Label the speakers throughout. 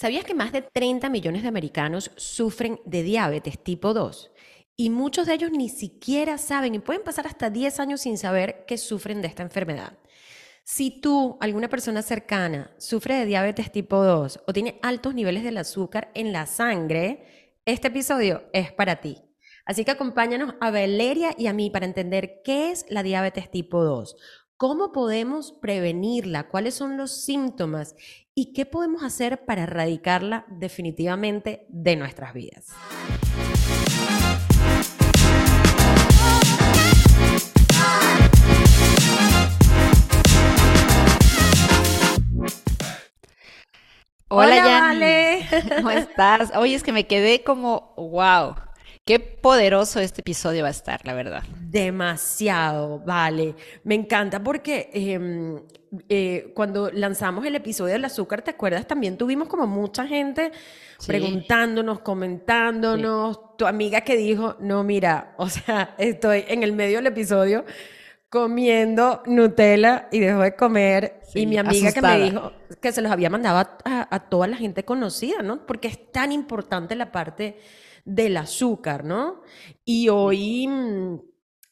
Speaker 1: ¿Sabías que más de 30 millones de americanos sufren de diabetes tipo 2? Y muchos de ellos ni siquiera saben y pueden pasar hasta 10 años sin saber que sufren de esta enfermedad. Si tú, alguna persona cercana, sufre de diabetes tipo 2 o tiene altos niveles del azúcar en la sangre, este episodio es para ti. Así que acompáñanos a Valeria y a mí para entender qué es la diabetes tipo 2, cómo podemos prevenirla, cuáles son los síntomas y qué podemos hacer para erradicarla definitivamente de nuestras vidas.
Speaker 2: Hola, Vale. ¿Cómo estás? Oye, es que me quedé como, wow. Qué poderoso este episodio va a estar, la verdad.
Speaker 1: Demasiado, vale. Me encanta porque em, eh, cuando lanzamos el episodio del azúcar, ¿te acuerdas? También tuvimos como mucha gente preguntándonos, comentándonos. Tu amiga que dijo, no, mira, o sea, estoy en el medio del episodio comiendo Nutella y dejó de comer. y mi amiga que me dijo que se los había mandado a, a, toda la gente conocida, ¿no? Porque es tan importante la parte del azúcar, ¿no? Y hoy, mm,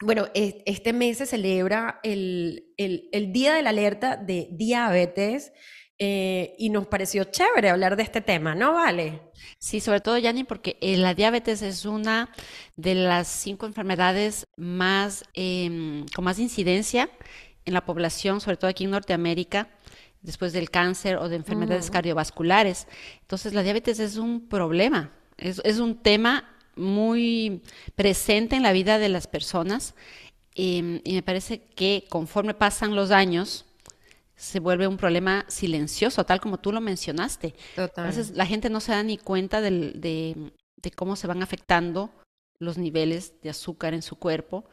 Speaker 1: bueno, este mes se celebra el, el, Día de la Alerta de Diabetes. Eh, y nos pareció chévere hablar de este tema, ¿no? Vale.
Speaker 2: Sí, sobre todo, Yanni, porque eh, la diabetes es una de las cinco enfermedades más, em, con más incidencia en la población, sobre todo aquí en Norteamérica, después del cáncer o de enfermedades cardiovasculares. Entonces, la diabetes es un problema es, un tema muy presente en la vida de las personas em, y me parece que conforme pasan los años se vuelve un problema silencioso, tal como tú lo mencionaste. Entonces la gente no se da ni cuenta de, cómo se van afectando los niveles de azúcar en su cuerpo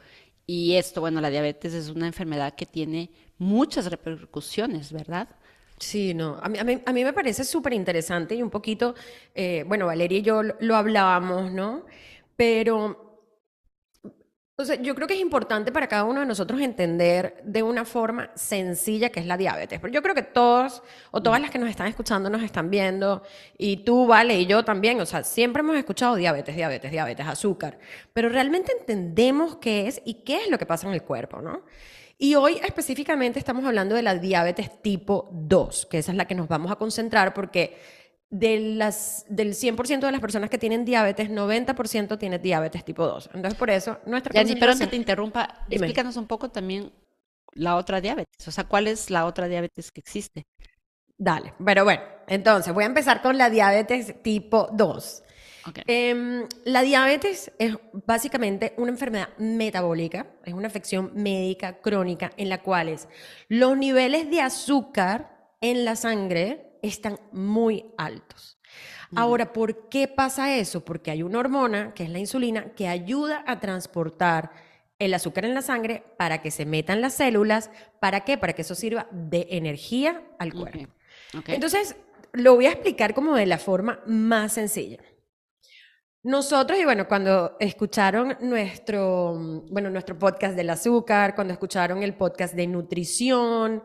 Speaker 2: y esto, bueno, la diabetes es una enfermedad que tiene muchas repercusiones, ¿verdad?
Speaker 1: Sí, no, a mí, a mí, me parece súper interesante y un poquito, eh, bueno, Valeria y yo lo, hablábamos, ¿no? Pero, o sea, yo creo que es importante para cada uno de nosotros entender de una forma sencilla qué es la diabetes. Pero yo creo que todos o todas las que nos están escuchando nos están viendo, y tú, Vale, y yo también, o sea, siempre hemos escuchado diabetes, diabetes, diabetes, azúcar, pero realmente entendemos qué es y qué es lo que pasa en el cuerpo, ¿no? Y hoy específicamente estamos hablando de la diabetes tipo 2, que esa es la que nos vamos a concentrar porque de las, del 100% de las personas que tienen diabetes, 90% tiene diabetes tipo 2. Entonces, por eso nuestra
Speaker 2: Ya, pero que te interrumpa, explícanos un poco también la otra diabetes. O sea, ¿cuál es la otra diabetes que existe?
Speaker 1: Dale, pero bueno, entonces voy a empezar con la diabetes tipo 2. Em, la diabetes es básicamente una enfermedad metabólica, es una afección médica crónica en la cual los niveles de azúcar en la sangre están muy altos. Ahora, ¿por qué pasa eso? Porque hay una hormona, que es la insulina, que ayuda a transportar el azúcar en la sangre para que se metan las células. ¿Para qué? Para que eso sirva de energía al cuerpo. Entonces, lo voy a explicar como de la forma más sencilla. Nosotros, y bueno, cuando escucharon nuestro, bueno, nuestro podcast del azúcar, cuando escucharon el podcast de nutrición,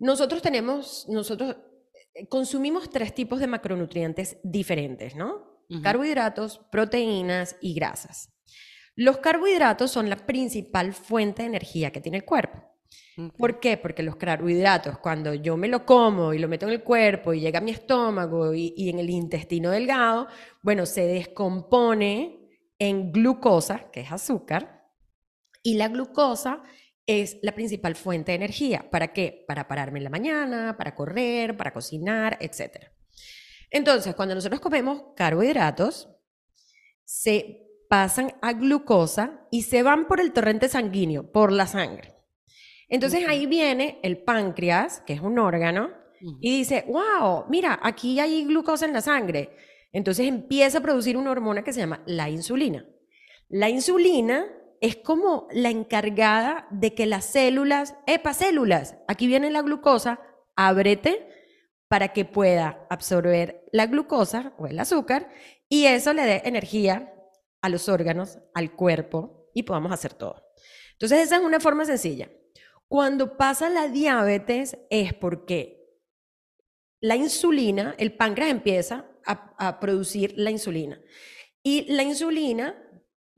Speaker 1: nosotros tenemos, nosotros eh, consumimos tres tipos de macronutrientes diferentes, ¿no? Carbohidratos, proteínas y grasas. Los carbohidratos son la principal fuente de energía que tiene el cuerpo. ¿Por qué? Porque los carbohidratos, cuando yo me lo como y lo meto en el cuerpo y llega a mi estómago y, en el intestino delgado, bueno, se descompone en glucosa, que es azúcar, y la glucosa es la principal fuente de energía. ¿Para qué? Para pararme en la mañana, para correr, para cocinar, etc. Entonces, cuando nosotros comemos carbohidratos, se pasan a glucosa y se van por el torrente sanguíneo, por la sangre. Entonces ahí viene el páncreas, que es un órgano, y dice, wow, mira, aquí hay glucosa en la sangre. Entonces empieza a producir una hormona que se llama la insulina. La insulina es como la encargada de que las células, epa, células, aquí viene la glucosa, ábrete para que pueda absorber la glucosa o el azúcar y eso le dé energía a los órganos, al cuerpo y podamos hacer todo. Entonces esa es una forma sencilla. Cuando pasa la diabetes es porque la insulina, el páncreas empieza a, producir la insulina. Y la insulina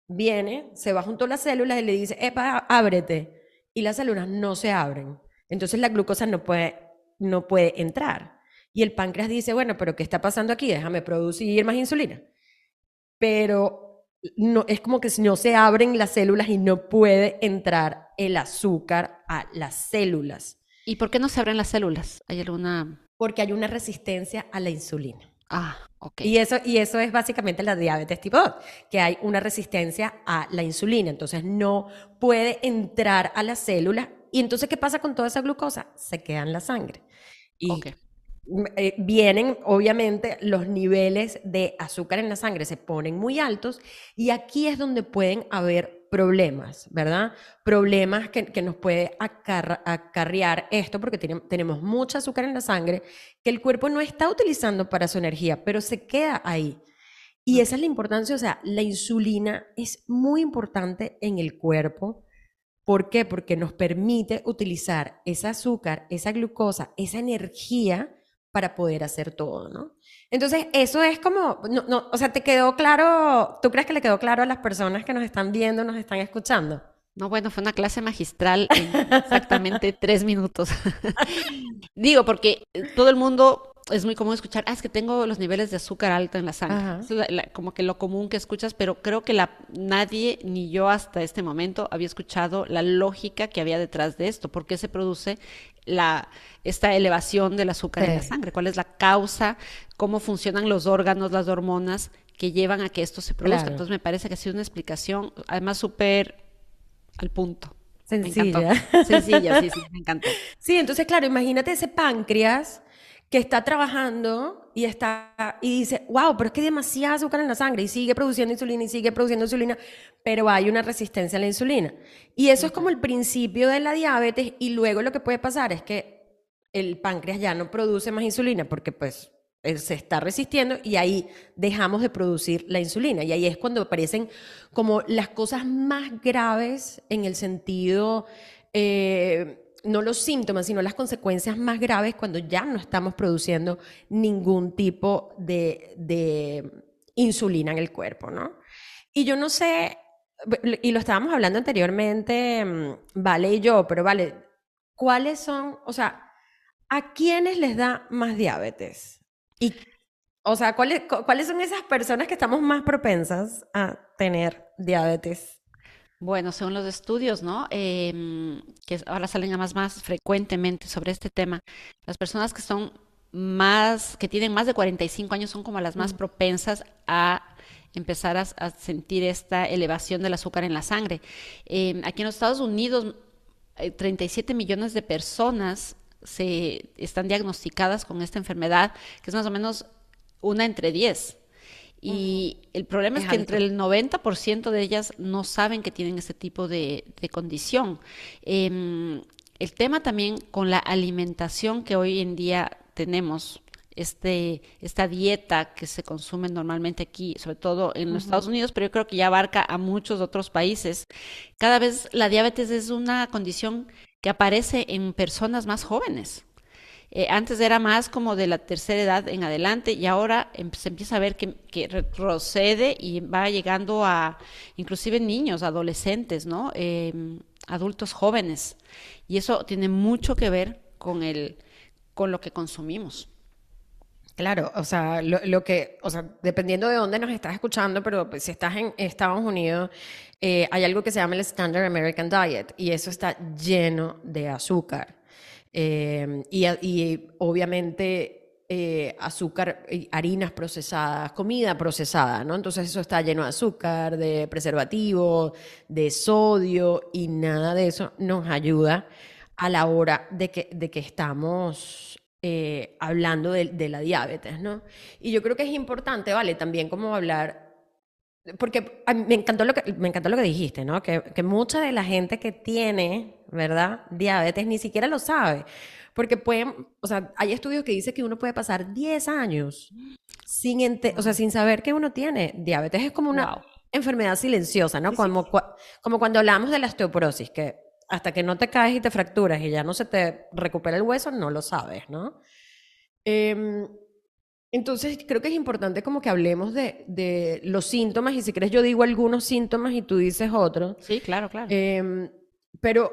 Speaker 1: viene, se va junto a las células y le dice, epa, ábrete. Y las células no se abren. Entonces la glucosa no puede, no puede entrar. Y el páncreas dice, bueno, pero ¿qué está pasando aquí? Déjame producir más insulina. Pero no, es como que no se abren las células y no puede entrar el azúcar a las células.
Speaker 2: ¿Y por qué no se abren las células? ¿Hay alguna...?
Speaker 1: Porque hay una resistencia a la insulina.
Speaker 2: Ah, ok.
Speaker 1: Y eso, y eso es básicamente la diabetes tipo 2, que hay una resistencia a la insulina. Entonces no puede entrar a las células. ¿Y entonces qué pasa con toda esa glucosa? Se queda en la sangre. Y eh, vienen, obviamente, los niveles de azúcar en la sangre se ponen muy altos y aquí es donde pueden haber problemas, ¿verdad? Problemas que, nos puede acarrear esto porque tenemos mucho azúcar en la sangre que el cuerpo no está utilizando para su energía, pero se queda ahí. Y esa es la importancia, o sea, la insulina es muy importante en el cuerpo. ¿Por qué? Porque nos permite utilizar ese azúcar, esa glucosa, esa energía para poder hacer todo, ¿no? Entonces, eso es como, no, no, o sea, ¿te quedó claro? ¿Tú crees que le quedó claro a las personas que nos están viendo, nos están escuchando?
Speaker 2: No, bueno, fue una clase magistral en exactamente tres minutos. Digo, porque todo el mundo es muy común escuchar, ah, es que tengo los niveles de azúcar alto en la sangre. es como que lo común que escuchas, pero creo que la, nadie, ni yo hasta este momento, había escuchado la lógica que había detrás de esto. ¿Por qué se produce la, esta elevación del azúcar en la sangre? ¿Cuál es la causa? ¿Cómo funcionan los órganos, las hormonas que llevan a que esto se produzca? Entonces me parece que ha sido una explicación, además súper al punto.
Speaker 1: Sencilla.
Speaker 2: Sencilla, sí, sí, me encantó.
Speaker 1: Sí, entonces, claro, imagínate ese páncreas que está trabajando y está y dice, wow, pero es que hay demasiada azúcar en la sangre y sigue produciendo insulina y sigue produciendo insulina, pero hay una resistencia a la insulina. Y eso es como el principio de la diabetes y luego lo que puede pasar es que el páncreas ya no produce más insulina porque pues se está resistiendo y ahí dejamos de producir la insulina. Y ahí es cuando aparecen como las cosas más graves en el sentido... Eh, no los síntomas, sino las consecuencias más graves cuando ya no estamos produciendo ningún tipo de, insulina en el cuerpo, ¿no? Y yo no sé, y lo estábamos hablando anteriormente, mm, Vale y yo, pero Vale, ¿cuáles son, o sea, a quiénes les da más diabetes? Y, o sea, ¿cuáles, ¿cuáles son esas personas que estamos más propensas a tener diabetes?
Speaker 2: Bueno, según los estudios, ¿no? Em, que ahora salen más, más frecuentemente sobre este tema, las personas que son más, que tienen más de 45 años son como las más propensas a empezar a, sentir esta elevación del azúcar en la sangre. Em, aquí en los Estados Unidos, 37 eh, millones de personas se están diagnosticadas con esta enfermedad, que es más o menos una entre 10. Y el problema es, que entre el 90% de ellas no saben que tienen ese tipo de, condición. Em, el tema también con la alimentación que hoy en día tenemos, este, esta dieta que se consume normalmente aquí, sobre todo en los Estados Unidos, pero yo creo que ya abarca a muchos otros países. Cada vez la diabetes es una condición que aparece en personas más jóvenes. Eh, antes era más como de la tercera edad en adelante y ahora em, se empieza a ver que, retrocede y va llegando a inclusive niños, adolescentes, ¿no? Em, adultos jóvenes. Y eso tiene mucho que ver con, el, con lo que consumimos.
Speaker 1: Claro, o sea, lo, que, o sea, dependiendo de dónde nos estás escuchando, pero pues, si estás en Estados Unidos, eh, hay algo que se llama el Standard American Diet y eso está lleno de azúcar. Em, y, obviamente eh, azúcar, harinas procesadas, comida procesada, ¿no? Entonces eso está lleno de azúcar, de preservativo, de sodio y nada de eso nos ayuda a la hora de que, de que estamos eh, hablando de, la diabetes, ¿no? Y yo creo que es importante, ¿vale? También como hablar, porque me encantó lo que, me encantó lo que dijiste, ¿no? Que, que mucha de la gente que tiene ¿verdad? Diabetes ni siquiera lo sabe. Porque pueden, o sea, hay estudios que dicen que uno puede pasar 10 años sin, o sea, sin saber que uno tiene diabetes. Es como una enfermedad silenciosa, ¿no? como, como cuando hablamos de la osteoporosis, que hasta que no te caes y te fracturas y ya no se te recupera el hueso, no lo sabes, ¿no? Em, entonces, creo que es importante como que hablemos de, los síntomas y si quieres yo digo algunos síntomas y tú dices otros.
Speaker 2: Sí, claro, claro.
Speaker 1: Em, pero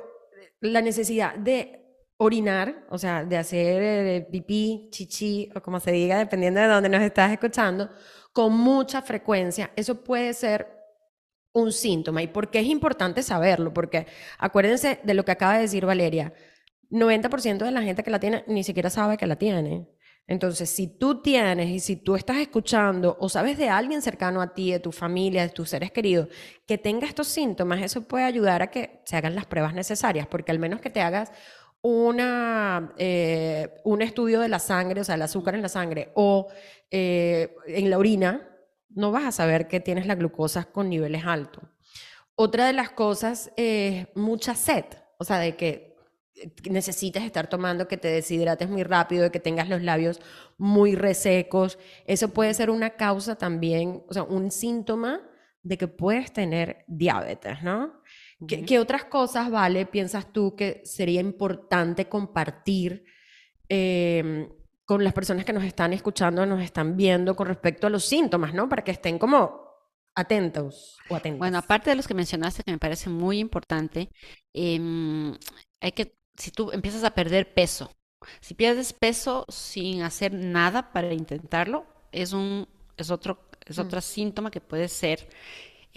Speaker 1: la necesidad de orinar, o sea, de hacer eh, pipí, chichi o como se diga, dependiendo de dónde nos estás escuchando, con mucha frecuencia, eso puede ser un síntoma. ¿Y por qué es importante saberlo? Porque acuérdense de lo que acaba de decir Valeria, 90% de la gente que la tiene ni siquiera sabe que la tiene. Entonces, si tú tienes y si tú estás escuchando o sabes de alguien cercano a ti, de tu familia, de tus seres queridos, que tenga estos síntomas, eso puede ayudar a que se hagan las pruebas necesarias, porque al menos que te hagas una, eh, un estudio de la sangre, o sea, el azúcar en la sangre o eh, en la orina, no vas a saber que tienes la glucosa con niveles altos. Otra de las cosas es mucha sed, o sea, de que necesitas estar tomando, que te deshidrates muy rápido, que tengas los labios muy resecos. Eso puede ser una causa también, o sea, un síntoma de que puedes tener diabetes, ¿no? ¿Qué, otras cosas, Vale, piensas tú que sería importante compartir em, con las personas que nos están escuchando, nos están viendo con respecto a los síntomas, ¿no? Para que estén como atentos o atentos.
Speaker 2: Bueno, aparte de los que mencionaste, que me parece muy importante, em, hay que si tú empiezas a perder peso, si pierdes peso sin hacer nada para intentarlo, es un es otro es mm. otro síntoma que puede ser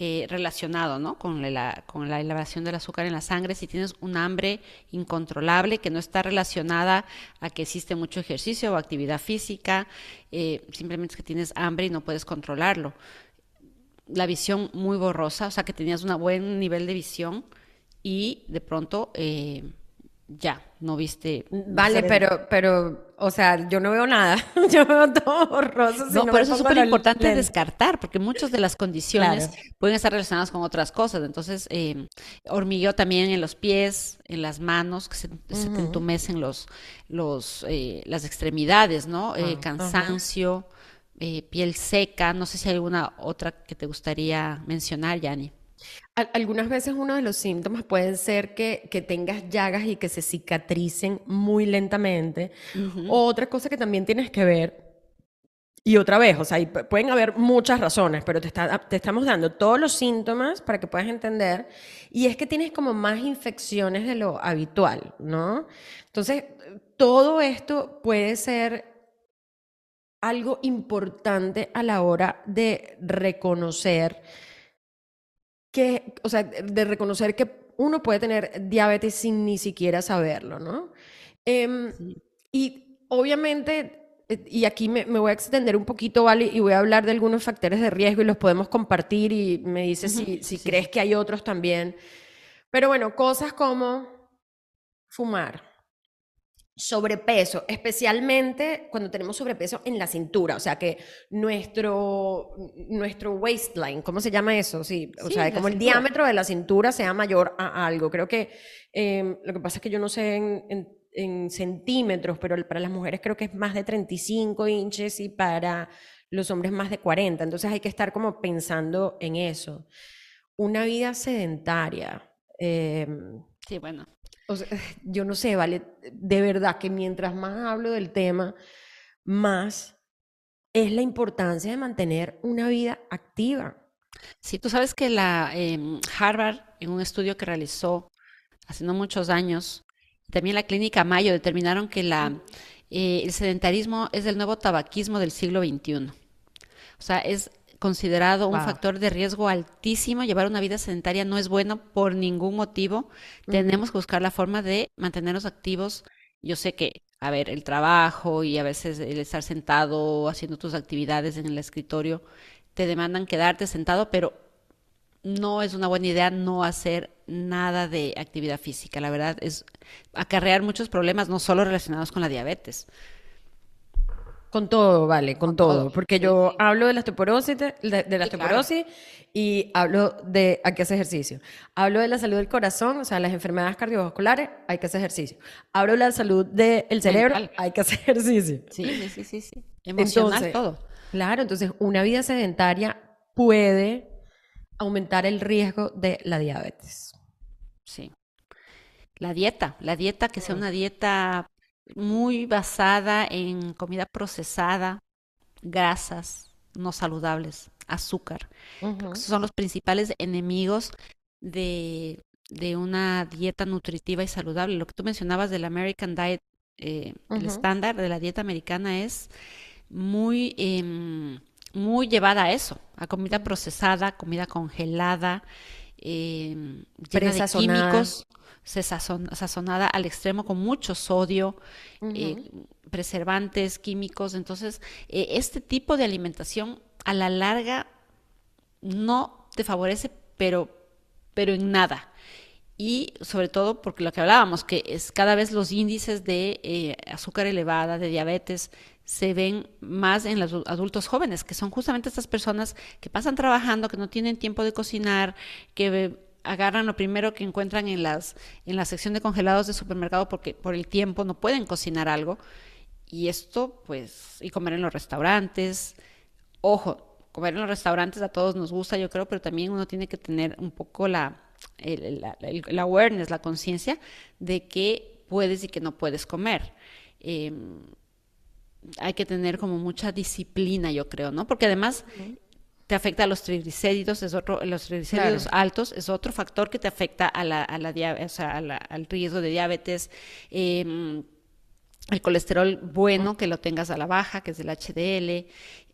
Speaker 2: eh, relacionado ¿no? con, la, con la elevación del azúcar en la sangre, si tienes un hambre incontrolable que no está relacionada a que existe mucho ejercicio o actividad física, eh, simplemente es que tienes hambre y no puedes controlarlo. La visión muy borrosa, o sea que tenías un buen nivel de visión y de pronto eh, ya, no viste.
Speaker 1: Vale, pero, pero, o sea, yo no veo nada. yo veo todo borroso.
Speaker 2: no, por eso es súper importante descartar, porque muchas de las condiciones pueden estar relacionadas con otras cosas. Entonces, eh, hormigueo también en los pies, en las manos, que se, te entumecen los, los, eh, las extremidades, ¿no? Eh, ah, cansancio, eh, piel seca. No sé si hay alguna otra que te gustaría mencionar, Yani.
Speaker 1: Algunas veces uno de los síntomas puede ser que, tengas llagas y que se cicatricen muy lentamente. Otra cosa que también tienes que ver, y otra vez, o sea, pueden haber muchas razones, pero te, te estamos dando todos los síntomas para que puedas entender, y es que tienes como más infecciones de lo habitual, ¿no? Entonces, todo esto puede ser algo importante a la hora de reconocer que, o sea, de reconocer que uno puede tener diabetes sin ni siquiera saberlo, ¿no? Em, y obviamente, eh, y aquí me, voy a extender un poquito, ¿vale? Y voy a hablar de algunos factores de riesgo y los podemos compartir y me dices si, si crees que hay otros también. Pero bueno, cosas como fumar, sobrepeso, especialmente cuando tenemos sobrepeso en la cintura, o sea que nuestro, nuestro waistline, ¿cómo se llama eso? Sí, o sea, como el diámetro de la cintura sea mayor a algo. Creo que em, lo que pasa es que yo no sé en, en, centímetros, pero para las mujeres creo que es más de 35 inches y para los hombres más de 40. Entonces hay que estar como pensando en eso. Una vida sedentaria.
Speaker 2: Em, sí, bueno
Speaker 1: yo no sé, vale, de verdad que mientras más hablo del tema, más es la importancia de mantener una vida activa.
Speaker 2: Sí, tú sabes que la em, Harvard, en un estudio que realizó hace no muchos años, también la clínica Mayo determinaron que la, eh, el sedentarismo es el nuevo tabaquismo del siglo XXI. O sea, es considerado un factor de riesgo altísimo. Llevar una vida sedentaria no es bueno por ningún motivo. Tenemos que buscar la forma de mantenernos activos. Yo sé que, a ver, el trabajo y a veces el estar sentado haciendo tus actividades en el escritorio te demandan quedarte sentado, pero no es una buena idea no hacer nada de actividad física. La verdad es acarrear muchos problemas, no solo relacionados con la diabetes.
Speaker 1: Con todo, vale, con, todo, Porque yo hablo de la osteoporosis, de, la osteoporosis y hablo de hay que hacer ejercicio. Hablo de la salud del corazón, o sea, las enfermedades cardiovasculares, hay que hacer ejercicio. Hablo de la salud del cerebro, hay que hacer ejercicio.
Speaker 2: Sí, sí, sí, sí. Emocional todo.
Speaker 1: Claro, entonces una vida sedentaria puede aumentar el riesgo de la diabetes.
Speaker 2: Sí. La dieta, la dieta que sea una dieta muy basada en comida procesada, grasas no saludables, azúcar. son los principales enemigos de, de, una dieta nutritiva y saludable. Lo que tú mencionabas del American Diet, eh, el estándar de la dieta americana es muy, em, muy llevada a eso, a comida procesada, comida congelada, eh, llena de químicos, sazonada al extremo con mucho sodio, eh, preservantes, químicos. Entonces, eh, este tipo de alimentación a la larga no te favorece, pero, pero en nada. Y sobre todo porque lo que hablábamos, que es cada vez los índices de eh, azúcar elevada, de diabetes, se ven más en los adultos jóvenes, que son justamente estas personas que pasan trabajando, que no tienen tiempo de cocinar, que agarran lo primero que encuentran en las en la sección de congelados de supermercado porque por el tiempo no pueden cocinar algo. Y esto pues y comer en los restaurantes. Ojo comer en los restaurantes a todos nos gusta yo creo pero también uno tiene que tener un poco la la, awareness la conciencia de que puedes y que no puedes comer. Em, hay que tener como mucha disciplina, yo creo, ¿no? Porque además te afecta a los triglicéridos, es otro, los triglicéridos altos es otro factor que te afecta a la, a la, o sea, al riesgo de diabetes. Em, el colesterol bueno, que lo tengas a la baja, que es el HDL.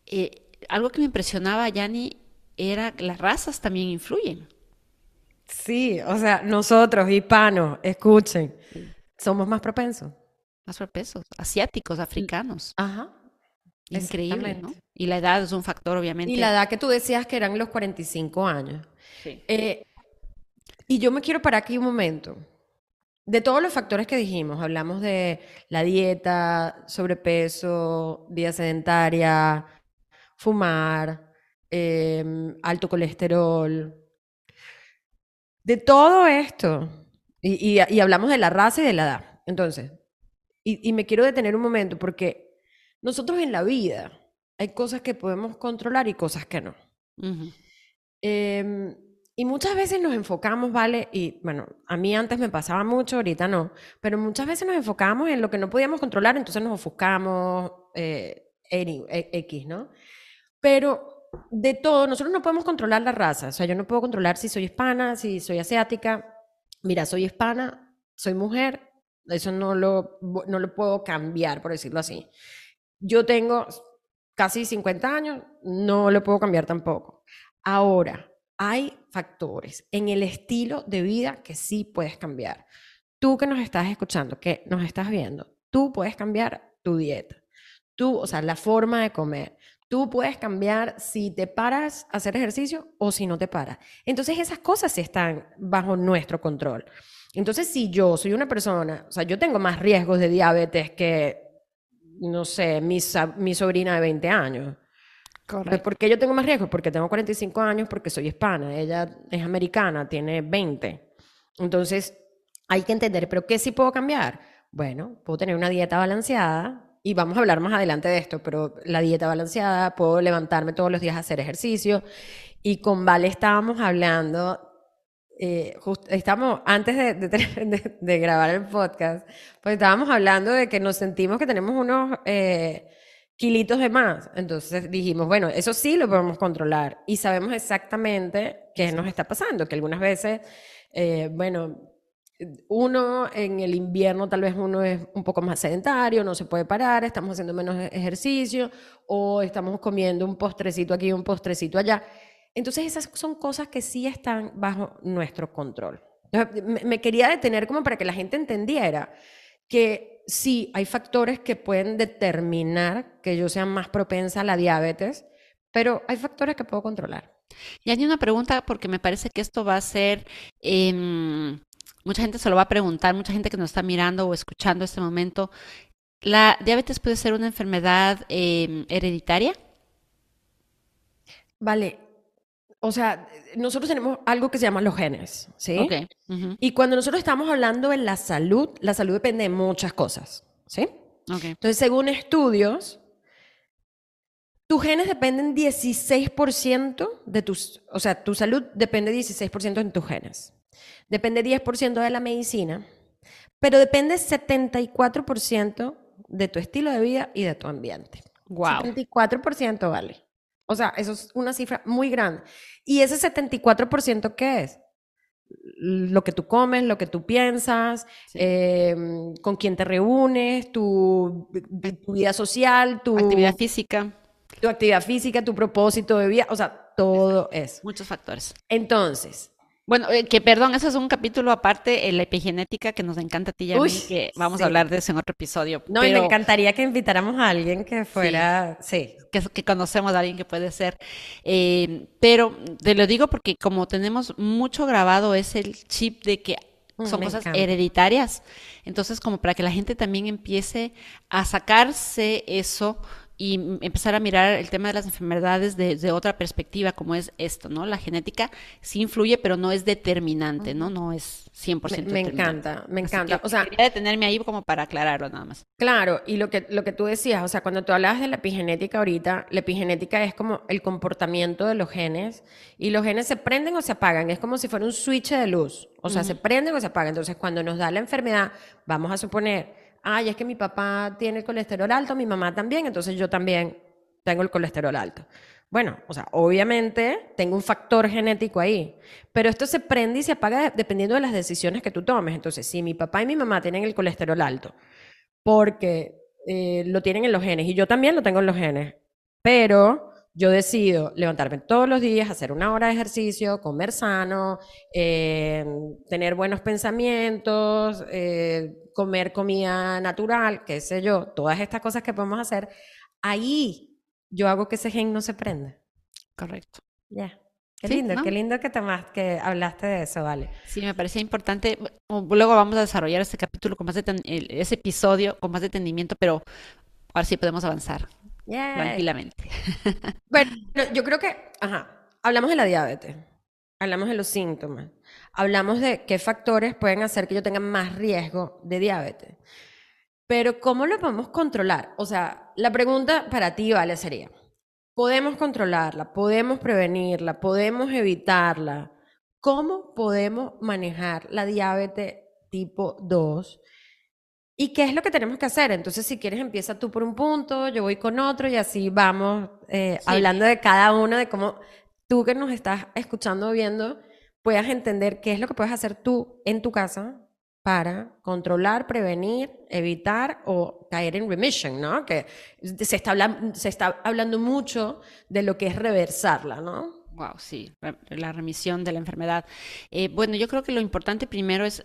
Speaker 2: Eh, algo que me impresionaba, Yani, era que las razas también influyen.
Speaker 1: Sí, o sea, nosotros, hispanos, escuchen, somos más propensos
Speaker 2: más pesos, asiáticos, africanos. Ajá. Increíble, ¿no? Y la edad es un factor, obviamente.
Speaker 1: Y la edad que tú decías que eran los 45 años. Sí. Eh, y yo me quiero parar aquí un momento. De todos los factores que dijimos, hablamos de la dieta, sobrepeso, vida sedentaria, fumar, em, alto colesterol. De todo esto, y, y hablamos de la raza y de la edad. Entonces, y, me quiero detener un momento porque nosotros en la vida hay cosas que podemos controlar y cosas que no. Em, y muchas veces nos enfocamos, ¿vale? Y bueno, a mí antes me pasaba mucho, ahorita no, pero muchas veces nos enfocamos en lo que no podíamos controlar, entonces nos ofuscamos eh, e, X, ¿no? Pero de todo, nosotros no podemos controlar la raza, o sea, yo no puedo controlar si soy hispana, si soy asiática. Mira, soy hispana, soy mujer, eso no lo, no lo puedo cambiar, por decirlo así. Yo tengo casi 50 años, no lo puedo cambiar tampoco. Ahora, hay factores en el estilo de vida que sí puedes cambiar. Tú que nos estás escuchando, que nos estás viendo, tú puedes cambiar tu dieta. Tú, o sea, la forma de comer. Tú puedes cambiar si te paras a hacer ejercicio o si no te paras. Entonces esas cosas sí están bajo nuestro control. Entonces, si yo soy una persona, o sea, yo tengo más riesgos de diabetes que, no sé, mi, mi sobrina de 20 años. Correcto. ¿Por qué yo tengo más riesgos? Porque tengo 45 años, porque soy hispana, ella es americana, tiene 20. Entonces, hay que entender, ¿pero qué sí puedo cambiar? Bueno, puedo tener una dieta balanceada, y vamos a hablar más adelante de esto, pero la dieta balanceada, puedo levantarme todos los días a hacer ejercicio. Y con Vale estábamos hablando eh, estamos, antes de, grabar el podcast, pues estábamos hablando de que nos sentimos que tenemos unos eh, kilitos de más. Entonces dijimos, bueno, eso sí lo podemos controlar y sabemos exactamente qué nos está pasando, que algunas veces, eh, bueno, uno en el invierno tal vez uno es un poco más sedentario, no se puede parar, estamos haciendo menos ejercicio o estamos comiendo un postrecito aquí, un postrecito allá. Entonces esas son cosas que sí están bajo nuestro control. Me quería detener como para que la gente entendiera que sí hay factores que pueden determinar que yo sea más propensa a la diabetes, pero hay factores que puedo controlar.
Speaker 2: Y hay una pregunta porque me parece que esto va a ser, em, mucha gente se lo va a preguntar, mucha gente que nos está mirando o escuchando este momento. ¿La diabetes puede ser una enfermedad em, hereditaria?
Speaker 1: Vale, o sea, nosotros tenemos algo que se llama los genes, ¿sí? Y cuando nosotros estamos hablando de la salud, la salud depende de muchas cosas, ¿sí? Entonces, según estudios, tus genes dependen 16% de tus, o sea, tu salud depende 16% de tus genes. Depende 10% de la medicina, Pero depende 74% de tu estilo de vida y de tu ambiente.
Speaker 2: Wow.
Speaker 1: 74% vale. O sea, eso es una cifra muy grande. ¿Y ese 74% qué es? Lo que tú comes, lo que tú piensas, em, con quién te reúnes, tu, tu, vida social, tu
Speaker 2: actividad física.
Speaker 1: Tu actividad física, tu propósito de vida, o sea, todo eso.
Speaker 2: Muchos factores.
Speaker 1: Entonces,
Speaker 2: bueno, eh, que perdón, eso es un capítulo aparte, la epigenética, que nos encanta a ti y a mí, que vamos a hablar de eso en otro episodio.
Speaker 1: No, y me encantaría que invitáramos a alguien que fuera, sí.
Speaker 2: Que, conocemos a alguien que puede ser. Eh, pero te lo digo porque como tenemos mucho grabado es el chip de que mm, son cosas hereditarias. Entonces, como para que la gente también empiece a sacarse eso y empezar a mirar el tema de las enfermedades desde otra perspectiva, como es esto, ¿no? La genética sí influye, pero no es determinante, ¿no? No es 100%
Speaker 1: Me, me encanta, me encanta.
Speaker 2: o sea, quería detenerme ahí como para aclararlo nada más.
Speaker 1: Claro, y lo que, lo que tú decías, o sea, cuando tú hablabas de la epigenética ahorita, la epigenética es como el comportamiento de los genes, y los genes se prenden o se apagan, es como si fuera un switch de luz, o sea, se prenden o se apagan. Entonces, cuando nos da la enfermedad, vamos a suponer ay, es que mi papá tiene el colesterol alto, mi mamá también, entonces yo también tengo el colesterol alto. Bueno, o sea, obviamente tengo un factor genético ahí, pero esto se prende y se apaga dependiendo de las decisiones que tú tomes. Entonces, si mi papá y mi mamá tienen el colesterol alto, porque eh, lo tienen en los genes, y yo también lo tengo en los genes, pero yo decido levantarme todos los días, hacer una hora de ejercicio, comer sano, eh, tener buenos pensamientos, eh, comer comida natural, qué sé yo, todas estas cosas que podemos hacer, ahí yo hago que ese gen no se prenda.
Speaker 2: Correcto.
Speaker 1: Ya. Qué lindo, qué lindo que, que hablaste de eso, vale.
Speaker 2: Sí, me parecía importante. Luego vamos a desarrollar este capítulo con más ese episodio con más detenimiento, pero ahora sí podemos avanzar. Tranquilamente.
Speaker 1: Bueno, yo creo que, ajá, hablamos de la diabetes, hablamos de los síntomas, hablamos de qué factores pueden hacer que yo tenga más riesgo de diabetes. Pero ¿cómo lo podemos controlar? O sea, la pregunta para ti, Vale, sería, ¿podemos controlarla? ¿Podemos prevenirla? ¿Podemos evitarla? ¿Cómo podemos manejar la diabetes tipo 2 ¿Y qué es lo que tenemos que hacer? Entonces, si quieres, empieza tú por un punto, yo voy con otro y así vamos eh, hablando de cada uno, de cómo tú que nos estás escuchando viendo puedas entender qué es lo que puedes hacer tú en tu casa para controlar, prevenir, evitar o caer en remission, ¿no? Que se está, hablando, mucho de lo que es reversarla, ¿no?
Speaker 2: Wow, sí, la remisión de la enfermedad. Eh, bueno, yo creo que lo importante primero es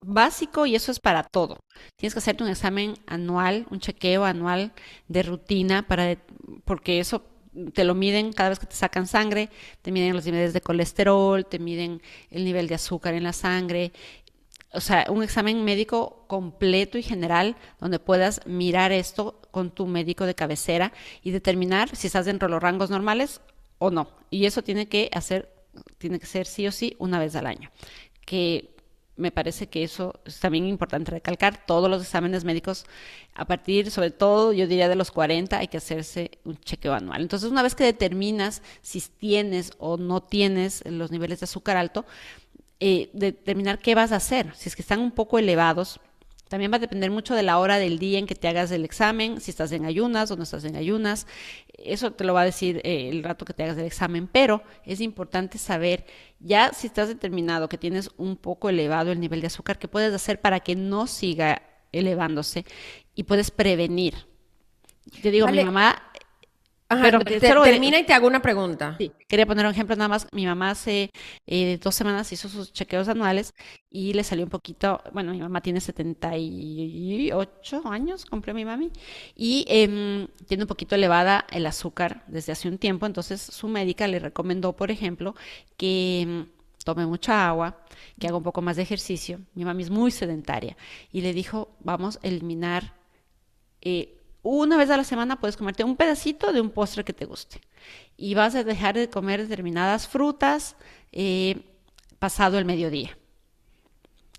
Speaker 2: básico y eso es para todo. Tienes que hacerte un examen anual, un chequeo anual de rutina para porque eso te lo miden cada vez que te sacan sangre, te miden los niveles de colesterol, te miden el nivel de azúcar en la sangre. O sea, un examen médico completo y general donde puedas mirar esto con tu médico de cabecera y determinar si estás dentro de los rangos normales o no. Y eso tiene que hacer tiene que ser sí o sí una vez al año. Que me parece que eso es también importante recalcar. Todos los exámenes médicos, a partir, sobre todo, yo diría de los 40, hay que hacerse un chequeo anual. Entonces, una vez que determinas si tienes o no tienes los niveles de azúcar alto, eh, determinar qué vas a hacer. Si es que están un poco elevados, también va a depender mucho de la hora del día en que te hagas el examen, si estás en ayunas o no estás en ayunas. Eso te lo va a decir eh, el rato que te hagas el examen, pero es importante saber ya si estás determinado que tienes un poco elevado el nivel de azúcar, qué puedes hacer para que no siga elevándose y puedes prevenir. Te digo, mi mamá
Speaker 1: pero termina y te hago una pregunta.
Speaker 2: Sí, quería poner un ejemplo nada más. Mi mamá hace eh, dos semanas hizo sus chequeos anuales y le salió un poquito, bueno, mi mamá tiene 78 años, cumplió mi mami, y em, tiene un poquito elevada el azúcar desde hace un tiempo, entonces su médica le recomendó, por ejemplo, que em, tome mucha agua, que haga un poco más de ejercicio. Mi mami es muy sedentaria y le dijo, vamos a eliminar... Eh, una vez a la semana puedes comerte un pedacito de un postre que te guste. Y vas a dejar de comer determinadas frutas eh, pasado el mediodía.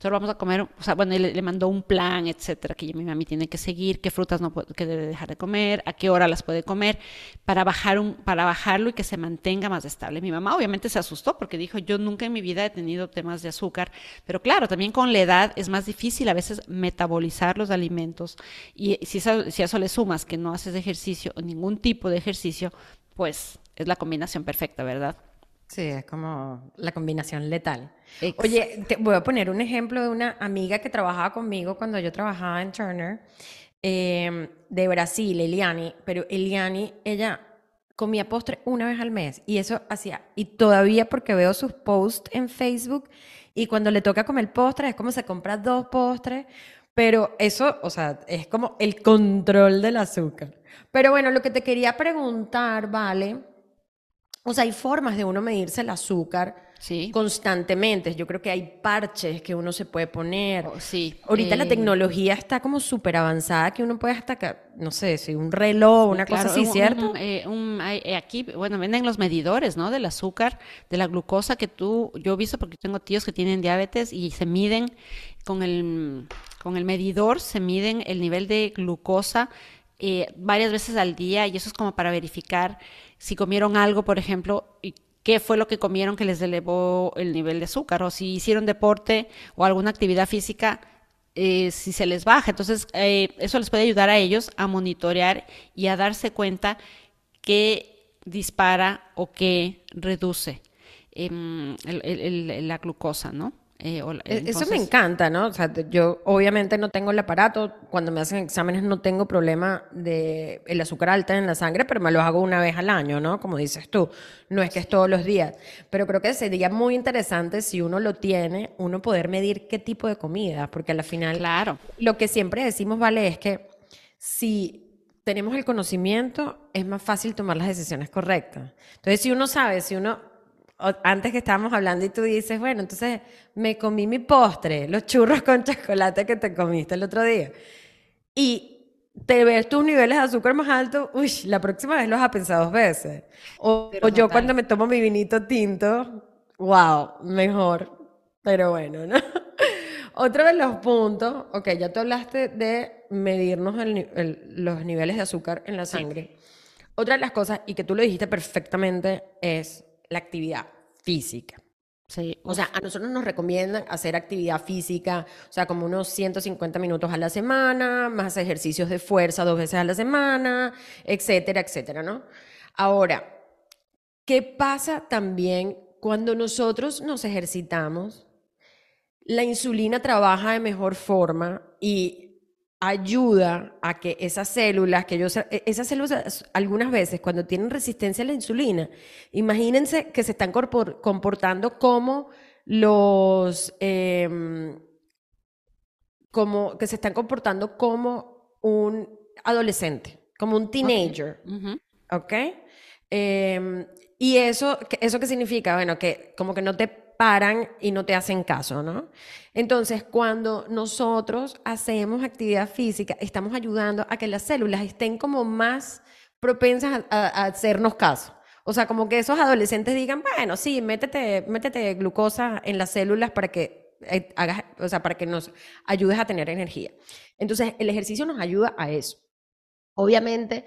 Speaker 2: Solo vamos a comer, o sea, bueno, le, mandó un plan, etcétera, que mi mami tiene que seguir, qué frutas no puede, que debe dejar de comer, a qué hora las puede comer, para, bajar un, para bajarlo y que se mantenga más estable. Mi mamá obviamente se asustó porque dijo, yo nunca en mi vida he tenido temas de azúcar, pero claro, también con la edad es más difícil a veces metabolizar los alimentos y si, si a eso le sumas que no haces ejercicio o ningún tipo de ejercicio, pues es la combinación perfecta, ¿verdad?
Speaker 1: Sí, es como la combinación letal. Oye, te voy a poner un ejemplo de una amiga que trabajaba conmigo cuando yo trabajaba en Turner, em, de Brasil, Eliani, pero Eliani, ella comía postre una vez al mes y eso hacía, y todavía porque veo sus posts en Facebook y cuando le toca comer postre es como se compra dos postres, pero eso, o sea, es como el control del azúcar. Pero bueno, lo que te quería preguntar, vale, o sea, hay formas de uno medirse el azúcar constantemente. Yo creo que hay parches que uno se puede poner.
Speaker 2: Oh, sí.
Speaker 1: Ahorita la eh, tecnología está como súper avanzada que uno puede hasta, no sé, si un reloj, una cosa así, ¿cierto?
Speaker 2: Eh, eh, aquí, bueno, venden los medidores, ¿no? Del azúcar, de la glucosa que tú, yo he visto porque tengo tíos que tienen diabetes y se miden con el, con el medidor, se miden el nivel de glucosa varias veces al día y eso es como para verificar si comieron algo, por ejemplo, y qué fue lo que comieron que les elevó el nivel de azúcar, o si hicieron deporte o alguna actividad física, eh, si se les baja. Entonces, eh, eso les puede ayudar a ellos a monitorear y a darse cuenta qué dispara o qué reduce em, la glucosa, ¿no?
Speaker 1: Eh, e, eso me encanta, ¿no? O sea, yo obviamente no tengo el aparato, cuando me hacen exámenes no tengo problema de el azúcar alta en la sangre, pero me lo hago una vez al año, ¿no? Como dices tú, no es que es todos los días, pero creo que sería muy interesante si uno lo tiene, uno poder medir qué tipo de comida, porque al final
Speaker 2: claro.
Speaker 1: lo que siempre decimos, vale, es que si tenemos el conocimiento, es más fácil tomar las decisiones correctas. Entonces, si uno sabe, si uno antes que estábamos hablando y tú dices, bueno, entonces me comí mi postre, los churros con chocolate que te comiste el otro día. Y te ves tus niveles de azúcar más altos, uy, la próxima vez los has pensado dos veces. O, yo cuando me tomo mi vinito tinto, wow, mejor. Pero bueno, ¿no? Otro de los puntos, ok, ya tú hablaste de medirnos los niveles de azúcar en la sangre. Otra de las cosas, y que tú lo dijiste perfectamente, es la actividad física. Sí, o sea, a nosotros nos recomiendan hacer actividad física, o sea, como unos 150 minutos a la semana, más ejercicios de fuerza dos veces a la semana, etcétera, etcétera, ¿no? Ahora, ¿qué pasa también cuando nosotros nos ejercitamos? La insulina trabaja de mejor forma y ayuda a que esas células, que yo, e, esas células algunas veces cuando tienen resistencia a la insulina, imagínense que se están comportando como los, em, como, que se están comportando como un adolescente, como un teenager, ¿ok? Em, y eso, ¿eso qué significa? Bueno, que como que no te paran y no te hacen caso, ¿no? Entonces, cuando nosotros hacemos actividad física, estamos ayudando a que las células estén como más propensas a, hacernos caso. O sea, como que esos adolescentes digan, bueno, sí, métete, métete glucosa en las células para que eh, hagas, o sea, para que nos ayudes a tener energía. Entonces, el ejercicio nos ayuda a eso. Obviamente,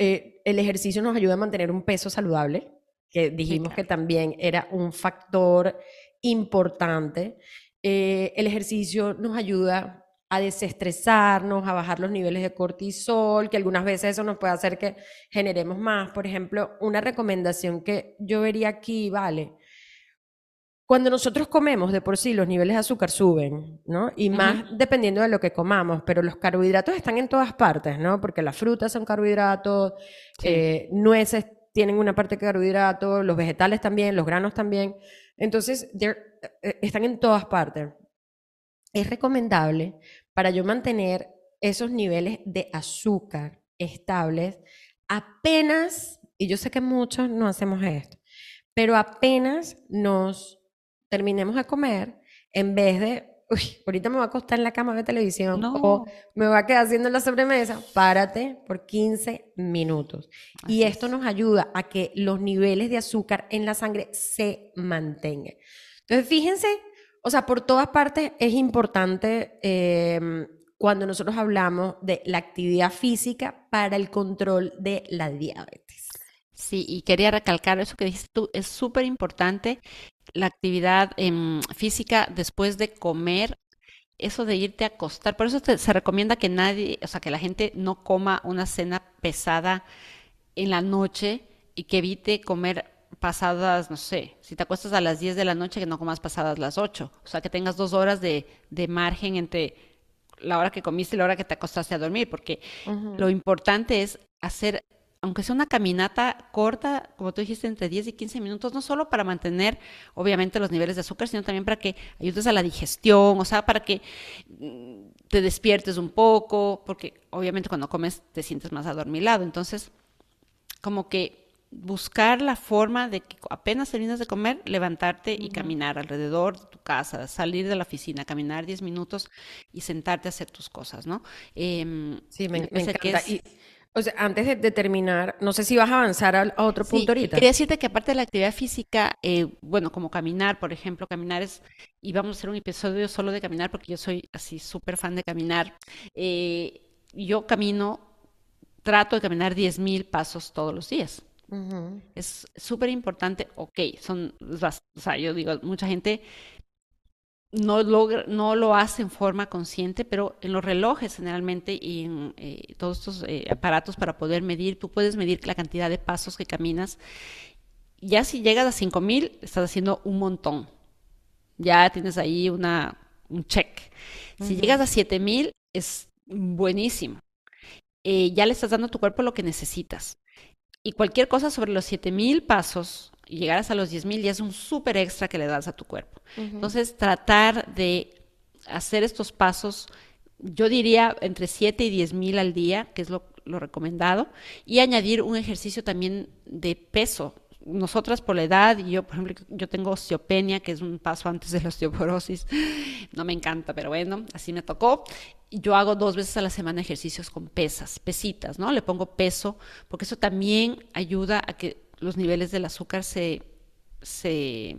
Speaker 1: eh, el ejercicio nos ayuda a mantener un peso saludable, que dijimos que también era un factor importante. Eh, el ejercicio nos ayuda a desestresarnos, a bajar los niveles de cortisol, que algunas veces eso nos puede hacer que generemos más. Por ejemplo, una recomendación que yo vería aquí, vale, cuando nosotros comemos de por sí los niveles de azúcar suben, ¿no? Y más dependiendo de lo que comamos, pero los carbohidratos están en todas partes, ¿no? Porque las frutas son carbohidratos, eh, nueces tienen una parte de carbohidrato, los vegetales también, los granos también. Entonces, eh, eh, están en todas partes. Es recomendable para yo mantener esos niveles de azúcar estables, apenas, y yo sé que muchos no hacemos esto, pero apenas nos terminemos de comer, en vez de uy, ahorita me voy a acostar en la cama de televisión o me voy a quedar haciendo la sobremesa, párate por 15 minutos. y esto nos ayuda a que los niveles de azúcar en la sangre se mantengan. Entonces, fíjense o sea, por todas partes es importante em, cuando nosotros hablamos de la actividad física para el control de la diabetes.
Speaker 2: Sí, y quería recalcar eso que dijiste tú, es súper importante la actividad em, física después de comer, eso de irte a acostar. Por eso se recomienda que nadie, o sea, que la gente no coma una cena pesada en la noche y que evite comer pasadas, no sé, si te acuestas a las 10 de la noche, que no comas pasadas las 8. O sea, que tengas dos horas de, de margen entre la hora que comiste y la hora que te acostaste a dormir, porque lo importante es hacer, aunque sea una caminata corta, como tú dijiste, entre 10 y 15 minutos, no solo para mantener, obviamente, los niveles de azúcar, sino también para que ayudes a la digestión, o sea, para que mm, te despiertes un poco, porque obviamente cuando comes te sientes más adormilado. Entonces, como que buscar la forma de que apenas terminas de comer, levantarte y caminar alrededor de tu casa, salir de la oficina, caminar 10 minutos y sentarte a hacer tus cosas, ¿no?
Speaker 1: Em, sí, me, encanta. O sea, antes de, terminar, no sé si vas a avanzar a, otro punto ahorita.
Speaker 2: Quería decirte que aparte de la actividad física, eh, bueno, como caminar, por ejemplo, caminar es, y vamos a hacer un episodio solo de caminar porque yo soy así súper fan de caminar. Eh, yo camino, trato de caminar 10.000 pasos todos los días. Es súper importante, ok, son, o sea, yo digo, mucha gente no, logra, no lo hace en forma consciente, pero en los relojes generalmente y en eh, todos estos eh, aparatos para poder medir, tú puedes medir la cantidad de pasos que caminas. Ya si llegas a 5000, estás haciendo un montón. Ya tienes ahí una, un check. Si llegas a 7000, es buenísimo. Eh, ya le estás dando a tu cuerpo lo que necesitas. Y cualquier cosa sobre los 7000 pasos y llegaras a los 10000 ya es un súper extra que le das a tu cuerpo. Entonces, tratar de hacer estos pasos, yo diría entre 7 y 10000 al día, que es lo, lo recomendado, y añadir un ejercicio también de peso, nosotras por la edad, yo, por ejemplo, yo tengo osteopenia, que es un paso antes de la osteoporosis, no me encanta, pero bueno, así me tocó. Yo hago dos veces a la semana ejercicios con pesas, pesitas, ¿no? Le pongo peso, porque eso también ayuda a que los niveles del azúcar se, se,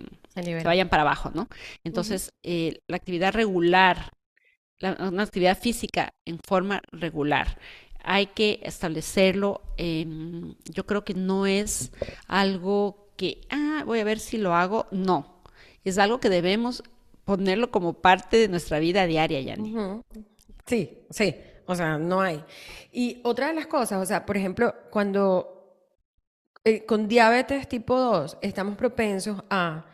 Speaker 2: vayan para abajo, ¿no? Entonces, eh, la actividad regular, una actividad física en forma regular, hay que establecerlo. yo creo que no es algo que, ah, voy a ver si lo hago. No, es algo que debemos ponerlo como parte de nuestra vida diaria, Yanni.
Speaker 1: Sí, sí, o sea, no hay. Y otra de las cosas, o sea, por ejemplo, cuando eh, con diabetes tipo 2 estamos propensos a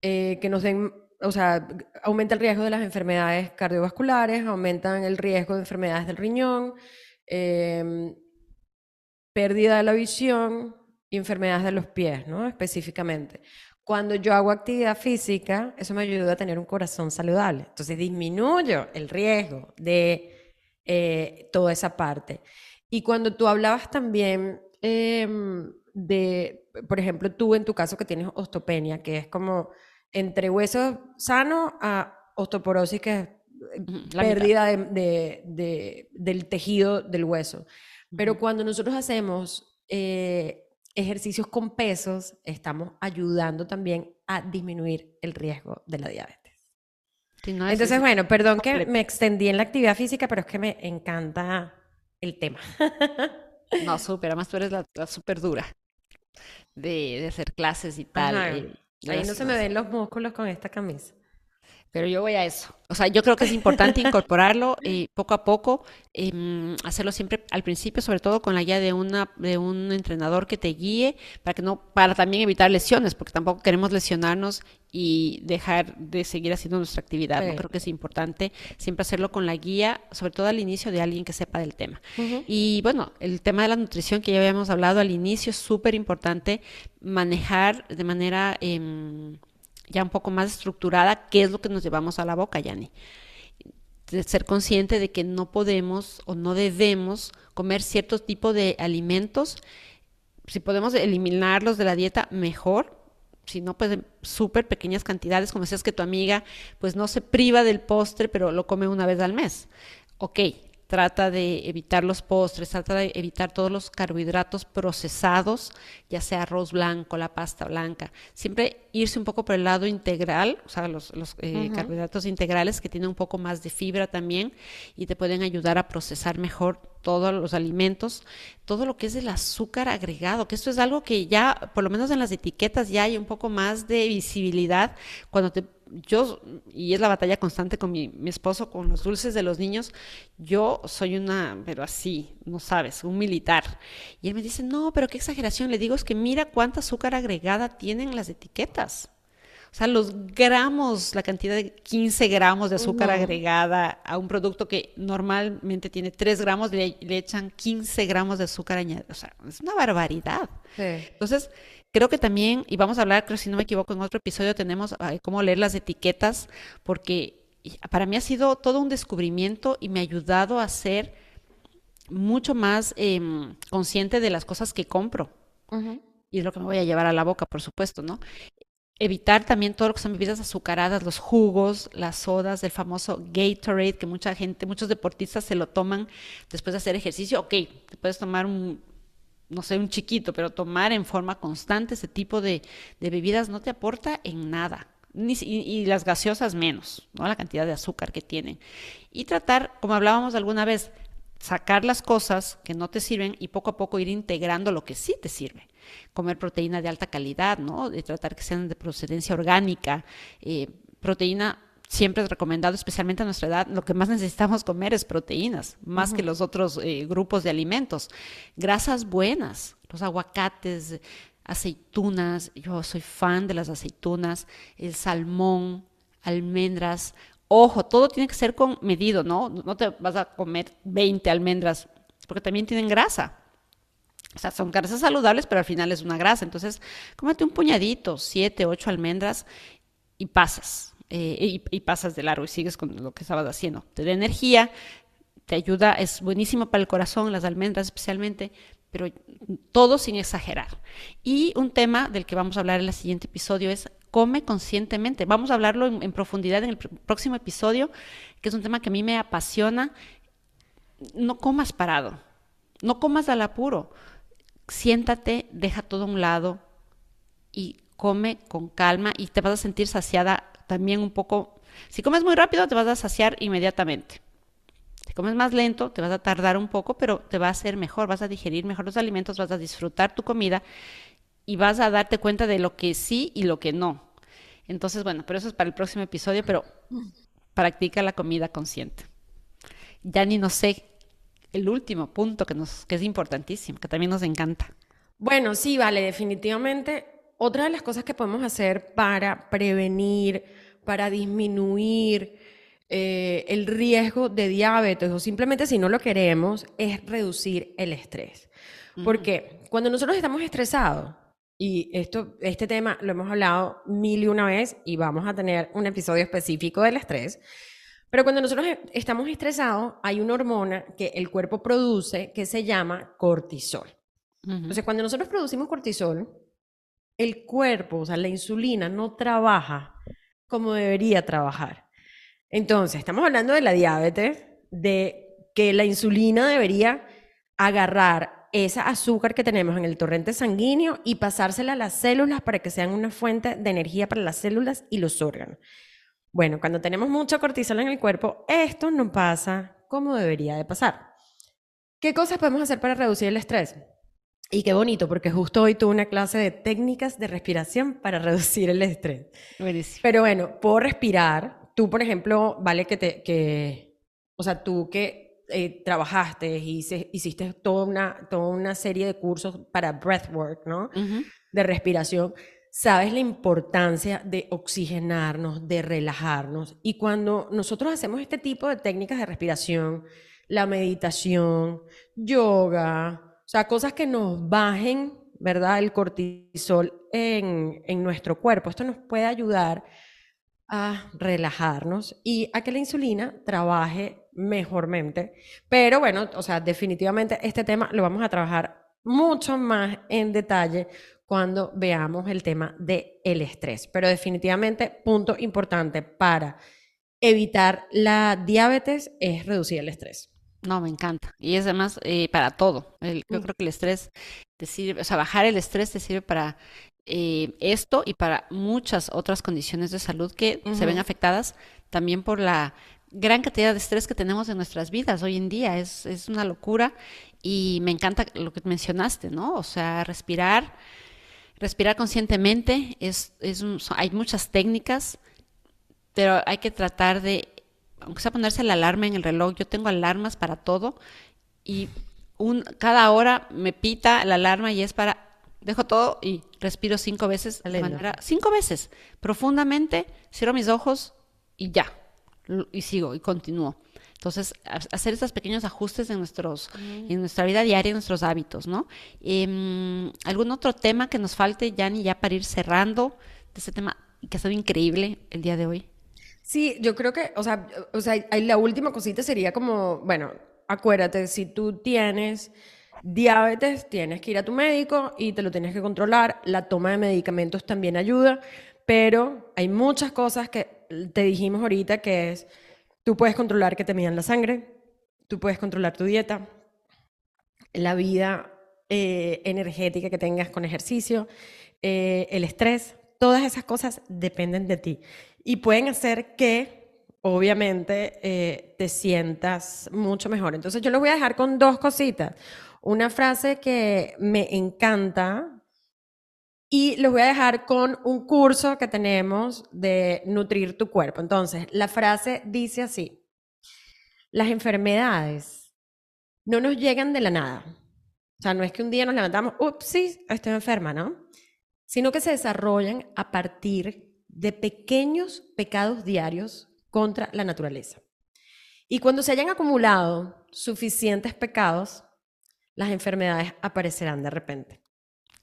Speaker 1: eh, que nos den, o sea, aumenta el riesgo de las enfermedades cardiovasculares, aumentan el riesgo de enfermedades del riñón, Em, pérdida de la visión y enfermedades de los pies, ¿no? Específicamente. Cuando yo hago actividad física, eso me ayuda a tener un corazón saludable. Entonces disminuyo el riesgo de eh, toda esa parte. Y cuando tú hablabas también em, de, por ejemplo, tú en tu caso que tienes osteopenia, que es como entre huesos sanos a osteoporosis, que es pérdida de, del tejido del hueso. Pero cuando nosotros hacemos eh, ejercicios con pesos, estamos ayudando también a disminuir el riesgo de la diabetes. Entonces, bueno, perdón que me extendí en la actividad física, pero es que me encanta el tema.
Speaker 2: no, súper, además tú eres la, súper dura de, hacer clases y tal.
Speaker 1: Ahí no se me ven los músculos con esta camisa.
Speaker 2: Pero yo voy a eso. O sea, yo creo que es importante incorporarlo y poco a poco, em, hacerlo siempre al principio, sobre todo con la guía de una de un entrenador que te guíe para que no para también evitar lesiones, porque tampoco queremos lesionarnos y dejar de seguir haciendo nuestra actividad. Creo que es importante siempre hacerlo con la guía, sobre todo al inicio de alguien que sepa del tema. Y bueno, el tema de la nutrición que ya habíamos hablado al inicio es súper importante manejar de manera eh, ya un poco más estructurada qué es lo que nos llevamos a la boca, Yani. Ser consciente de que no podemos o no debemos comer cierto tipo de alimentos. Si podemos eliminarlos de la dieta, mejor. Si no, pues súper pequeñas cantidades, como decías que tu amiga, pues no se priva del postre, pero lo come una vez al mes. Ok, trata de evitar los postres, trata de evitar todos los carbohidratos procesados, ya sea arroz blanco, la pasta blanca. Siempre irse un poco por el lado integral, o sea, los, eh, carbohidratos integrales que tienen un poco más de fibra también y te pueden ayudar a procesar mejor todos los alimentos, todo lo que es el azúcar agregado, que esto es algo que ya, por lo menos en las etiquetas, ya hay un poco más de visibilidad cuando te yo, y es la batalla constante con mi, esposo, con los dulces de los niños, yo soy una, pero así, no sabes, un militar. Y él me dice, no, pero qué exageración. Le digo, es que mira cuánta azúcar agregada tienen las etiquetas. O sea, los gramos, la cantidad de 15 gramos de azúcar agregada a un producto que normalmente tiene 3 gramos, le, le echan 15 gramos de azúcar añadido. O sea, es una barbaridad. Entonces, Creo que también, y vamos a hablar, creo si no me equivoco, en otro episodio tenemos cómo leer las etiquetas, porque para mí ha sido todo un descubrimiento y me ha ayudado a ser mucho más em, consciente de las cosas que compro. Y es lo que me voy a llevar a la boca, por supuesto, ¿no? Evitar también todo lo que son bebidas azucaradas, los jugos, las sodas, el famoso Gatorade, que mucha gente, muchos deportistas se lo toman después de hacer ejercicio. Ok, te puedes tomar un, no sé, un chiquito, pero tomar en forma constante ese tipo de, bebidas no te aporta en nada. Ni, y, las gaseosas menos, ¿no? La cantidad de azúcar que tienen. Y tratar, como hablábamos alguna vez, sacar las cosas que no te sirven y poco a poco ir integrando lo que sí te sirve. Comer proteína de alta calidad, ¿no? De tratar que sean de procedencia orgánica, eh, proteína siempre es recomendado, especialmente a nuestra edad, lo que más necesitamos comer es proteínas, más que los otros eh, grupos de alimentos. Grasas buenas, los aguacates, aceitunas, yo soy fan de las aceitunas, el salmón, almendras. Ojo, todo tiene que ser con medido, ¿no? No te vas a comer 20 almendras, porque también tienen grasa. O sea, son grasas saludables, pero al final es una grasa. Entonces, cómete un puñadito, 7, 8 almendras y pasas eh, y, pasas de largo y sigues con lo que estabas haciendo. Te da energía, te ayuda, es buenísimo para el corazón, las almendras especialmente, pero todo sin exagerar. Y un tema del que vamos a hablar en el siguiente episodio es come conscientemente. Vamos a hablarlo en, profundidad en el próximo episodio, que es un tema que a mí me apasiona. No comas parado, no comas al apuro. Siéntate, deja todo a un lado y come con calma y te vas a sentir saciada también un poco, si comes muy rápido te vas a saciar inmediatamente. Si comes más lento te vas a tardar un poco, pero te va a hacer mejor, vas a digerir mejor los alimentos, vas a disfrutar tu comida y vas a darte cuenta de lo que sí y lo que no. Entonces, bueno, pero eso es para el próximo episodio, pero practica la comida consciente. Ya ni no sé el último punto que, nos, que es importantísimo, que también nos encanta.
Speaker 1: Bueno, sí, vale, definitivamente otra de las cosas que podemos hacer para prevenir, para disminuir eh, el riesgo de diabetes o simplemente si no lo queremos es reducir el estrés. Porque cuando nosotros estamos estresados, y esto, este tema lo hemos hablado mil y una vez y vamos a tener un episodio específico del estrés, pero cuando nosotros estamos estresados hay una hormona que el cuerpo produce que se llama cortisol. Entonces, cuando nosotros producimos cortisol, el cuerpo, o sea, la insulina no trabaja como debería trabajar. Entonces, estamos hablando de la diabetes, de que la insulina debería agarrar esa azúcar que tenemos en el torrente sanguíneo y pasársela a las células para que sean una fuente de energía para las células y los órganos. Bueno, cuando tenemos mucho cortisol en el cuerpo, esto no pasa como debería de pasar. ¿Qué cosas podemos hacer para reducir el estrés? Y qué bonito, porque justo hoy tuve una clase de técnicas de respiración para reducir el estrés.
Speaker 2: Buenísimo.
Speaker 1: Pero bueno, puedo respirar. Tú, por ejemplo, vale que te, que, o sea, tú que eh, trabajaste y hiciste toda una, toda una serie de cursos para breathwork, ¿no? De respiración. Sabes la importancia de oxigenarnos, de relajarnos. Y cuando nosotros hacemos este tipo de técnicas de respiración, la meditación, yoga, sea, cosas que nos bajen, ¿verdad? El cortisol en, en nuestro cuerpo. Esto nos puede ayudar a relajarnos y a que la insulina trabaje mejormente. Pero bueno, o sea, definitivamente este tema lo vamos a trabajar mucho más en detalle cuando veamos el tema del el estrés. Pero definitivamente, punto importante para evitar la diabetes es reducir el estrés.
Speaker 2: No, me encanta. Y es además eh, para todo. yo mm. creo que el estrés te sirve, o sea, bajar el estrés te sirve para eh, esto y para muchas otras condiciones de salud que se ven afectadas también por la gran cantidad de estrés que tenemos en nuestras vidas hoy en día. Es, es una locura y me encanta lo que mencionaste, ¿no? O sea, respirar, respirar conscientemente, es, es hay muchas técnicas, pero hay que tratar de aunque sea ponerse la alarma en el reloj, yo tengo alarmas para todo y un, cada hora me pita la alarma y es para, dejo todo y respiro cinco veces de manera, cinco veces, profundamente, cierro mis ojos y ya, y sigo y continúo. Entonces, hacer estos pequeños ajustes en, nuestros, en nuestra vida diaria, en nuestros hábitos, ¿no? Em, ¿Algún otro tema que nos falte, Yanni, ya para ir cerrando de este tema que ha sido increíble el día de hoy?
Speaker 1: Sí, yo creo que, o sea, o sea, la última cosita sería como, bueno, acuérdate, si tú tienes diabetes, tienes que ir a tu médico y te lo tienes que controlar. La toma de medicamentos también ayuda, pero hay muchas cosas que te dijimos ahorita que es, tú puedes controlar que te midan la sangre, tú puedes controlar tu dieta, la vida eh, energética que tengas con ejercicio, eh, el estrés, todas esas cosas dependen de ti y pueden hacer que, obviamente, eh, te sientas mucho mejor. Entonces yo les voy a dejar con dos cositas. Una frase que me encanta y les voy a dejar con un curso que tenemos de nutrir tu cuerpo. Entonces, la frase dice así, las enfermedades no nos llegan de la nada. O sea, no es que un día nos levantamos, ups, sí, estoy enferma, ¿no? Sino que se desarrollan a partir de pequeños pecados diarios contra la naturaleza. Y cuando se hayan acumulado suficientes pecados, las enfermedades aparecerán de repente.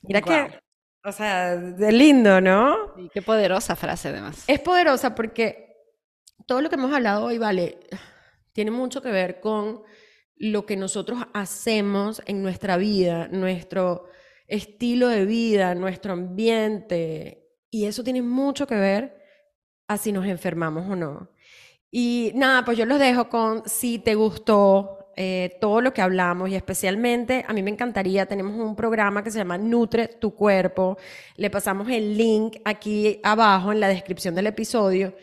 Speaker 1: Mira que, o sea, de lindo, ¿no?
Speaker 2: Y qué poderosa frase además.
Speaker 1: Es poderosa porque todo lo que hemos hablado hoy, vale, tiene mucho que ver con lo que nosotros hacemos en nuestra vida, nuestro estilo de vida, nuestro ambiente, y eso tiene mucho que ver a si nos enfermamos o no. Y nada, pues yo los dejo con si te gustó eh, todo lo que hablamos y especialmente a mí me encantaría, tenemos un programa que se llama Nutre tu cuerpo, le pasamos el link aquí abajo en la descripción del episodio.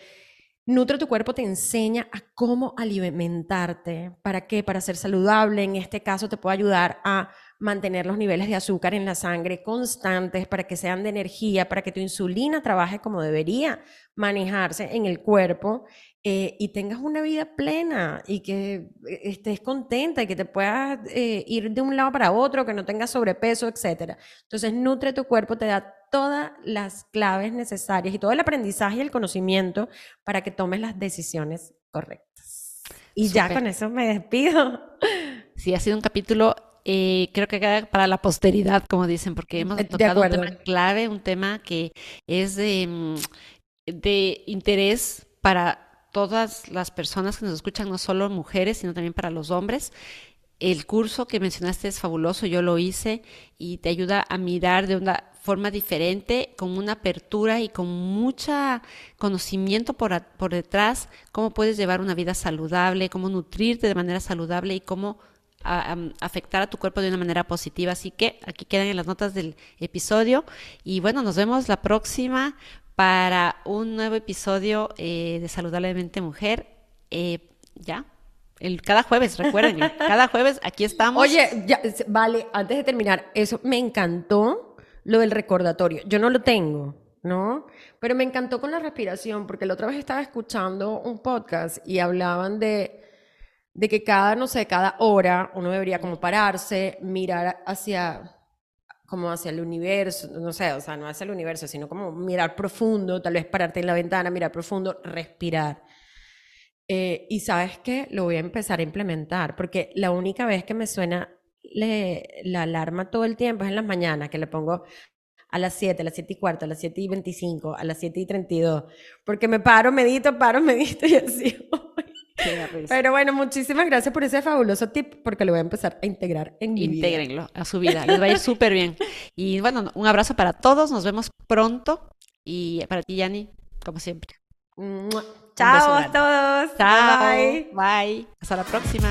Speaker 1: Nutre tu cuerpo te enseña a cómo alimentarte, para qué, para ser saludable, en este caso te puede ayudar a mantener los niveles de azúcar en la sangre constantes para que sean de energía, para que tu insulina trabaje como debería manejarse en el cuerpo eh, y tengas una vida plena y que eh, estés contenta y que te puedas eh, ir de un lado para otro, que no tengas sobrepeso, etc. Entonces, Nutre tu cuerpo te da todas las claves necesarias y todo el aprendizaje y el conocimiento para que tomes las decisiones correctas. Y ya con eso me despido.
Speaker 2: Sí, ha sido un capítulo eh, creo que queda para la posteridad, como dicen, porque hemos tocado un tema clave, un tema que es de, mm, de interés para todas las personas que nos escuchan, no solo mujeres, sino también para los hombres. El curso que mencionaste es fabuloso, yo lo hice y te ayuda a mirar de una forma diferente, con una apertura y con mucho conocimiento por, por detrás, cómo puedes llevar una vida saludable, cómo nutrirte de manera saludable y cómo a, afectar a tu cuerpo de una manera positiva. Así que aquí quedan en las notas del episodio. Y bueno, nos vemos la próxima para un nuevo episodio eh, de Saludablemente Mujer. Eh, ya, el, cada jueves, recuerden, cada jueves aquí estamos.
Speaker 1: Oye, ya, vale, antes de terminar, eso me encantó lo del recordatorio. Yo no lo tengo, ¿no? Pero me encantó con la respiración, porque la otra vez estaba escuchando un podcast y hablaban de de que cada, no sé, cada hora uno debería como pararse, mirar hacia como hacia el universo, no sé, o sea, no hacia el universo, sino como mirar profundo, tal vez pararte en la ventana, mirar profundo, respirar. Eh, y sabes qué, lo voy a empezar a implementar, porque la única vez que me suena la alarma todo el tiempo es en las mañanas, que le pongo a las 7, a las 7 y cuarto, a las 7 y 25, a las 7 y 32, porque me paro, medito, paro, medito y así. Pero bueno, muchísimas gracias por ese fabuloso tip, porque lo voy a empezar a integrar en mi
Speaker 2: Intégrenlo a su vida, les va a ir súper bien. Y bueno, un abrazo para todos, nos vemos pronto. Y para ti, Yani, como siempre.
Speaker 1: Chao a todos.
Speaker 2: Chao. Bye. Bye. Hasta la próxima.